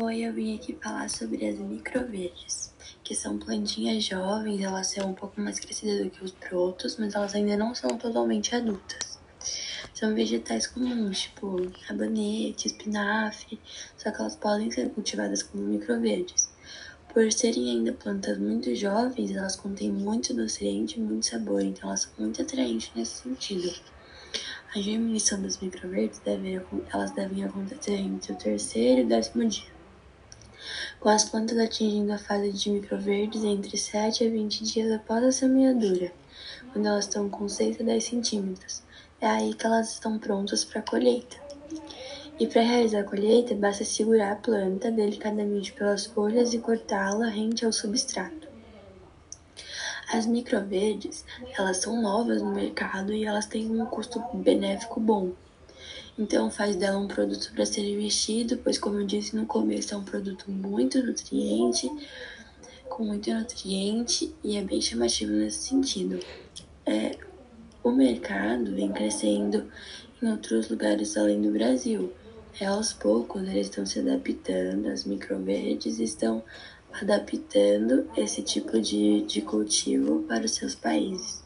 Oi, eu vim aqui falar sobre as microverdes, que são plantinhas jovens, elas são um pouco mais crescidas do que os brotos, mas elas ainda não são totalmente adultas. São vegetais comuns, tipo rabanete, espinafre, só que elas podem ser cultivadas como microverdes. Por serem ainda plantas muito jovens, elas contêm muito nutriente e muito sabor, então elas são muito atraentes nesse sentido. A germinação das microverdes deve, elas devem acontecer entre o terceiro e o décimo dia, com as plantas atingindo a fase de microverdes entre 7 a 20 dias após a semeadura, quando elas estão com 6 a 10 centímetros. É aí que elas estão prontas para a colheita. E para realizar a colheita, basta segurar a planta delicadamente pelas folhas e cortá-la rente ao substrato. As microverdes, elas são novas no mercado e elas têm um custo benéfico bom. Então faz dela um produto para ser investido, pois como eu disse no começo, é um produto muito nutriente, com muito nutriente e é bem chamativo nesse sentido. É, o mercado vem crescendo em outros lugares além do Brasil. É aos poucos eles estão se adaptando, as microverdes estão adaptando esse tipo de, de cultivo para os seus países.